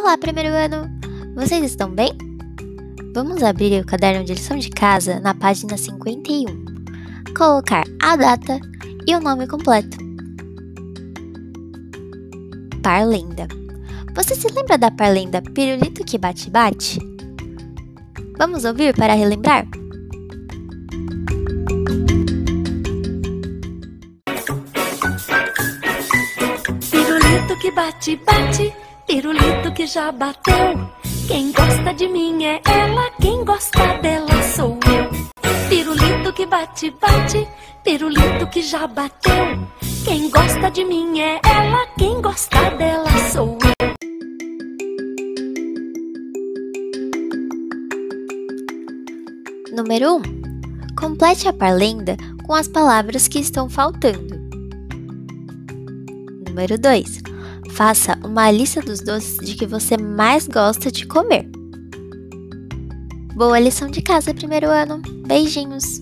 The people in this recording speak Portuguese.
Olá, primeiro ano! Vocês estão bem? Vamos abrir o caderno de lição de casa na página 51. Colocar a data e o nome completo. Parlenda. Você se lembra da parlenda Pirulito que bate bate? Vamos ouvir para relembrar? Pirulito que bate bate Pirulito que já bateu. Quem gosta de mim é ela, quem gosta dela sou eu. Pirulito que bate, bate, pirulito que já bateu. Quem gosta de mim é ela, quem gosta dela sou eu. Número 1. Um, complete a parlenda com as palavras que estão faltando. Número 2. Faça uma lista dos doces de que você mais gosta de comer. Boa lição de casa, primeiro ano. Beijinhos!